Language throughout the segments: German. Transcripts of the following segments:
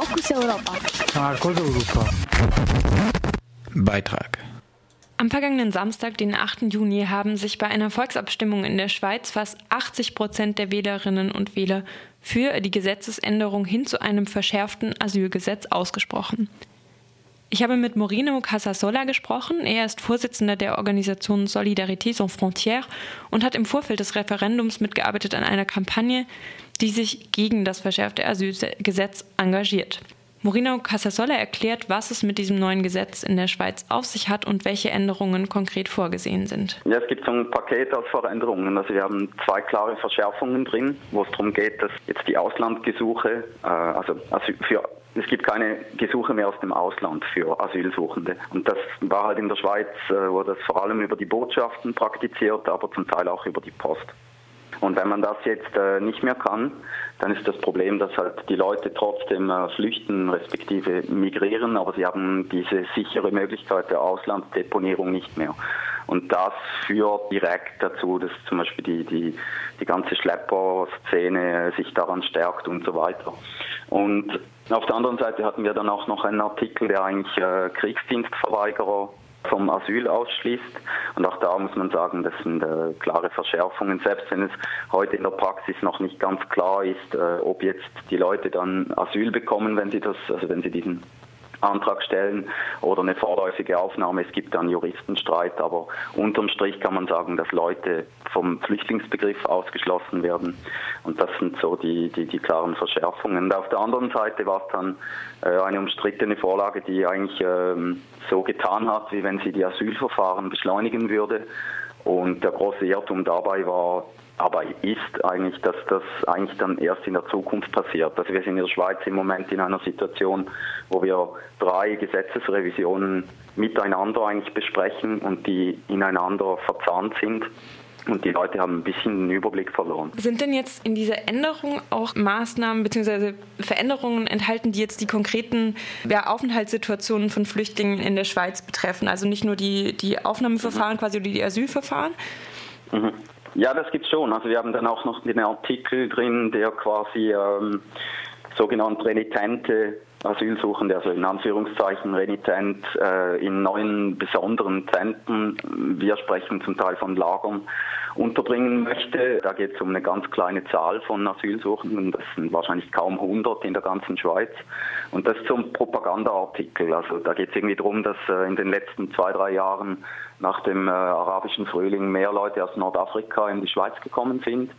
Fokus Europa. Marcos Europa. Beitrag. Am vergangenen Samstag, den 8. Juni, haben sich bei einer Volksabstimmung in der Schweiz fast 80 Prozent der Wählerinnen und Wähler für die Gesetzesänderung hin zu einem verschärften Asylgesetz ausgesprochen. Ich habe mit Morino Casasola gesprochen. Er ist Vorsitzender der Organisation Solidarité sans frontières und hat im Vorfeld des Referendums mitgearbeitet an einer Kampagne, die sich gegen das verschärfte Asylgesetz engagiert. Morino Casasola erklärt, was es mit diesem neuen Gesetz in der Schweiz auf sich hat und welche Änderungen konkret vorgesehen sind. Ja, es gibt so ein Paket aus Veränderungen. Also wir haben zwei klare Verschärfungen drin, wo es darum geht, dass jetzt die Auslandgesuche, äh, also für es gibt keine Gesuche mehr aus dem Ausland für Asylsuchende. Und das war halt in der Schweiz, äh, wurde das vor allem über die Botschaften praktiziert, aber zum Teil auch über die Post. Und wenn man das jetzt äh, nicht mehr kann, dann ist das Problem, dass halt die Leute trotzdem äh, flüchten respektive migrieren, aber sie haben diese sichere Möglichkeit der Auslandsdeponierung nicht mehr. Und das führt direkt dazu, dass zum Beispiel die, die, die ganze Schlepper-Szene sich daran stärkt und so weiter. Und auf der anderen Seite hatten wir dann auch noch einen Artikel, der eigentlich äh, Kriegsdienstverweigerer vom Asyl ausschließt. Und auch da muss man sagen, das sind äh, klare Verschärfungen, selbst wenn es heute in der Praxis noch nicht ganz klar ist, äh, ob jetzt die Leute dann Asyl bekommen, wenn sie das, also wenn sie diesen Antrag stellen oder eine vorläufige Aufnahme. Es gibt dann Juristenstreit, aber unterm Strich kann man sagen, dass Leute vom Flüchtlingsbegriff ausgeschlossen werden. Und das sind so die, die, die klaren Verschärfungen. Und auf der anderen Seite war es dann äh, eine umstrittene Vorlage, die eigentlich ähm, so getan hat, wie wenn sie die Asylverfahren beschleunigen würde. Und der große Irrtum dabei war, aber ist eigentlich, dass das eigentlich dann erst in der Zukunft passiert. Also wir sind in der Schweiz im Moment in einer Situation, wo wir drei Gesetzesrevisionen miteinander eigentlich besprechen und die ineinander verzahnt sind. Und die Leute haben ein bisschen den Überblick verloren. Sind denn jetzt in dieser Änderung auch Maßnahmen bzw. Veränderungen enthalten, die jetzt die konkreten ja, Aufenthaltssituationen von Flüchtlingen in der Schweiz betreffen? Also nicht nur die, die Aufnahmeverfahren mhm. quasi oder die Asylverfahren? Mhm. Ja, das gibt's schon. Also wir haben dann auch noch den Artikel drin, der quasi ähm, sogenannte renitente Asylsuchende, also in Anführungszeichen renitent, äh, in neuen besonderen Zentren, wir sprechen zum Teil von Lagern, unterbringen möchte. Da geht es um eine ganz kleine Zahl von Asylsuchenden, das sind wahrscheinlich kaum 100 in der ganzen Schweiz. Und das zum Propagandaartikel. Also da geht es irgendwie darum, dass äh, in den letzten zwei, drei Jahren nach dem äh, arabischen Frühling mehr Leute aus Nordafrika in die Schweiz gekommen sind.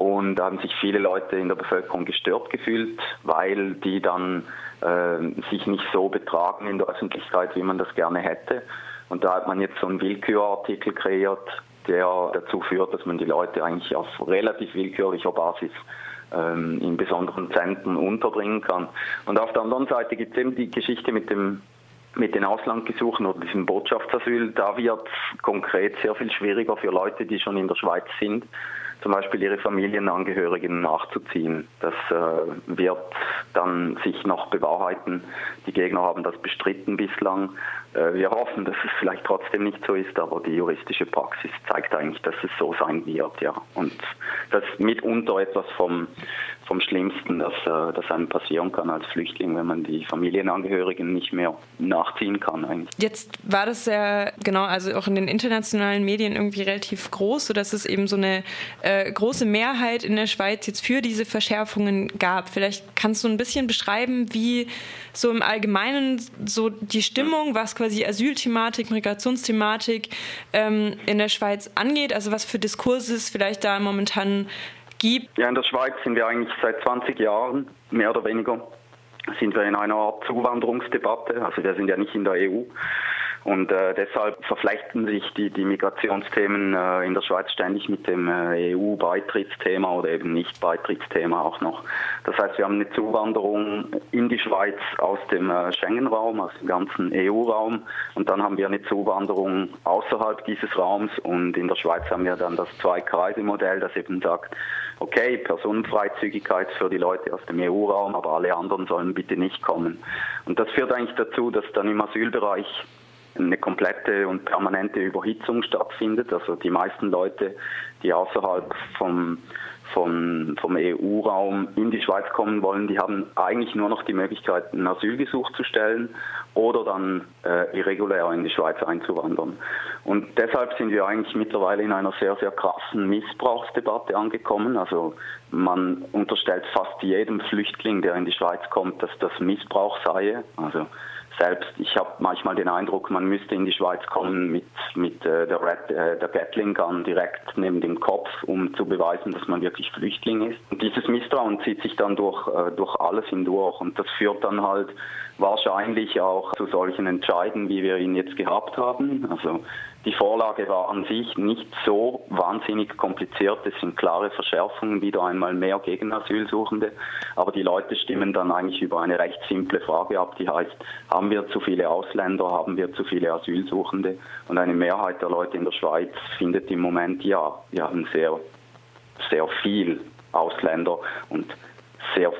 Und da haben sich viele Leute in der Bevölkerung gestört gefühlt, weil die dann äh, sich nicht so betragen in der Öffentlichkeit, wie man das gerne hätte. Und da hat man jetzt so einen Willkürartikel kreiert, der dazu führt, dass man die Leute eigentlich auf relativ willkürlicher Basis ähm, in besonderen Zentren unterbringen kann. Und auf der anderen Seite gibt es eben die Geschichte mit dem mit den Auslandgesuchen oder diesem Botschaftsasyl, da wird es konkret sehr viel schwieriger für Leute, die schon in der Schweiz sind, zum Beispiel ihre Familienangehörigen nachzuziehen. Das äh, wird dann sich noch bewahrheiten. Die Gegner haben das bestritten bislang. Äh, wir hoffen, dass es vielleicht trotzdem nicht so ist, aber die juristische Praxis zeigt eigentlich, dass es so sein wird. Ja. Und das mitunter etwas vom, vom Schlimmsten, das, äh, das einem passieren kann als Flüchtling, wenn man die Familienangehörigen nicht mehr nachziehen kann. Eigentlich. Jetzt war das ja genau, also auch in den internationalen Medien irgendwie relativ groß, sodass es eben so eine äh, große Mehrheit in der Schweiz jetzt für diese Verschärfungen gab. Vielleicht kannst du ein bisschen beschreiben, wie so im Allgemeinen so die Stimmung, was quasi Asylthematik, Migrationsthematik ähm, in der Schweiz angeht, also was für Diskurse es vielleicht da momentan gibt? Ja, in der Schweiz sind wir eigentlich seit 20 Jahren, mehr oder weniger, sind wir in einer Art Zuwanderungsdebatte. Also wir sind ja nicht in der EU. Und äh, deshalb verflechten sich die, die Migrationsthemen äh, in der Schweiz ständig mit dem äh, EU-Beitrittsthema oder eben Nicht-Beitrittsthema auch noch. Das heißt, wir haben eine Zuwanderung in die Schweiz aus dem äh, Schengen-Raum, aus dem ganzen EU-Raum. Und dann haben wir eine Zuwanderung außerhalb dieses Raums. Und in der Schweiz haben wir dann das Zwei-Kreise-Modell, das eben sagt, okay, Personenfreizügigkeit für die Leute aus dem EU-Raum, aber alle anderen sollen bitte nicht kommen. Und das führt eigentlich dazu, dass dann im Asylbereich eine komplette und permanente Überhitzung stattfindet. Also die meisten Leute, die außerhalb vom, von, vom EU-Raum in die Schweiz kommen wollen, die haben eigentlich nur noch die Möglichkeit, ein Asylgesuch zu stellen oder dann äh, irregulär in die Schweiz einzuwandern. Und deshalb sind wir eigentlich mittlerweile in einer sehr, sehr krassen Missbrauchsdebatte angekommen. Also man unterstellt fast jedem Flüchtling, der in die Schweiz kommt, dass das Missbrauch sei. Also selbst, ich habe manchmal den Eindruck, man müsste in die Schweiz kommen mit, mit äh, der, Red, äh, der Gatling Gun direkt neben dem Kopf, um zu beweisen, dass man wirklich Flüchtling ist. Und dieses Misstrauen zieht sich dann durch, äh, durch alles hindurch und das führt dann halt wahrscheinlich auch zu solchen Entscheiden, wie wir ihn jetzt gehabt haben. Also die Vorlage war an sich nicht so wahnsinnig kompliziert. Es sind klare Verschärfungen, wieder einmal mehr gegen Asylsuchende. Aber die Leute stimmen dann eigentlich über eine recht simple Frage ab, die heißt, haben wir zu viele Ausländer, haben wir zu viele Asylsuchende? Und eine Mehrheit der Leute in der Schweiz findet im Moment ja, wir haben sehr, sehr viel Ausländer und sehr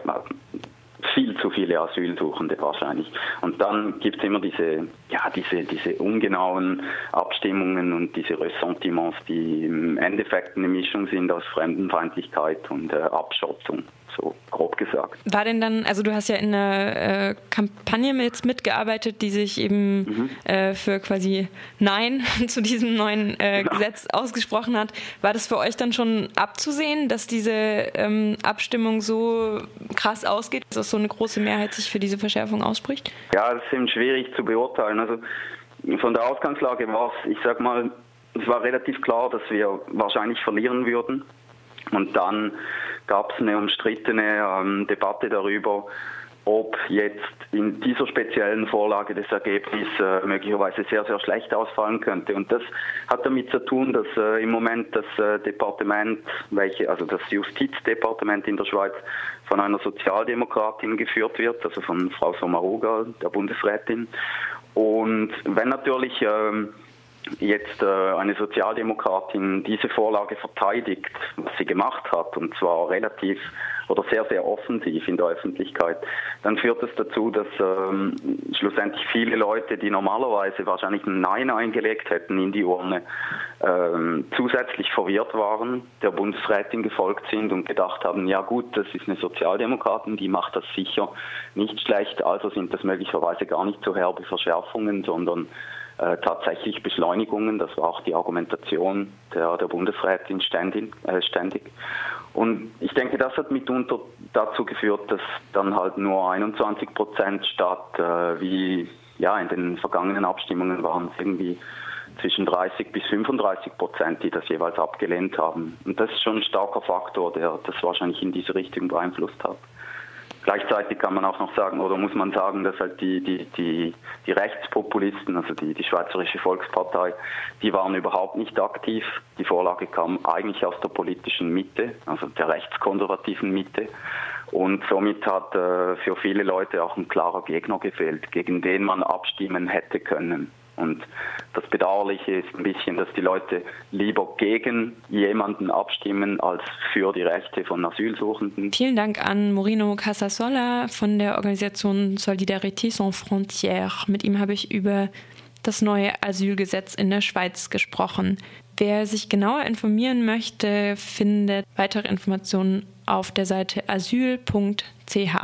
viel zu viele Asylsuchende wahrscheinlich. Und dann gibt es immer diese, ja, diese, diese ungenauen Abstimmungen und diese Ressentiments, die im Endeffekt eine Mischung sind aus Fremdenfeindlichkeit und äh, Abschottung so grob gesagt. War denn dann, also du hast ja in einer äh, Kampagne jetzt mitgearbeitet, die sich eben mhm. äh, für quasi Nein zu diesem neuen äh, genau. Gesetz ausgesprochen hat. War das für euch dann schon abzusehen, dass diese ähm, Abstimmung so krass ausgeht, dass so eine große Mehrheit sich für diese Verschärfung ausspricht? Ja, das ist eben schwierig zu beurteilen. Also von der Ausgangslage war es, ich sag mal, es war relativ klar, dass wir wahrscheinlich verlieren würden. Und dann gab es eine umstrittene ähm, Debatte darüber, ob jetzt in dieser speziellen Vorlage das Ergebnis äh, möglicherweise sehr, sehr schlecht ausfallen könnte. Und das hat damit zu tun, dass äh, im Moment das äh, Departement, welche, also das Justizdepartement in der Schweiz von einer Sozialdemokratin geführt wird, also von Frau Sommaruga, der Bundesrätin. Und wenn natürlich ähm, jetzt äh, eine Sozialdemokratin diese Vorlage verteidigt, was sie gemacht hat, und zwar relativ oder sehr, sehr offensiv in der Öffentlichkeit, dann führt es dazu, dass ähm, schlussendlich viele Leute, die normalerweise wahrscheinlich ein Nein eingelegt hätten in die Urne, ähm, zusätzlich verwirrt waren, der Bundesrätin gefolgt sind und gedacht haben, ja gut, das ist eine Sozialdemokratin, die macht das sicher nicht schlecht, also sind das möglicherweise gar nicht so herbe Verschärfungen, sondern äh, tatsächlich Beschleunigungen. Das war auch die Argumentation der, der Bundesrätin ständig, äh, ständig. Und ich denke, das hat mitunter dazu geführt, dass dann halt nur 21 Prozent statt äh, wie ja in den vergangenen Abstimmungen waren es irgendwie zwischen 30 bis 35 Prozent, die das jeweils abgelehnt haben. Und das ist schon ein starker Faktor, der das wahrscheinlich in diese Richtung beeinflusst hat. Gleichzeitig kann man auch noch sagen, oder muss man sagen, dass halt die, die, die, die Rechtspopulisten, also die, die Schweizerische Volkspartei, die waren überhaupt nicht aktiv. Die Vorlage kam eigentlich aus der politischen Mitte, also der rechtskonservativen Mitte. Und somit hat äh, für viele Leute auch ein klarer Gegner gefehlt, gegen den man abstimmen hätte können. Und das Bedauerliche ist ein bisschen, dass die Leute lieber gegen jemanden abstimmen als für die Rechte von Asylsuchenden. Vielen Dank an Morino Casasola von der Organisation Solidarité Sans Frontières. Mit ihm habe ich über das neue Asylgesetz in der Schweiz gesprochen. Wer sich genauer informieren möchte, findet weitere Informationen auf der Seite asyl.ch.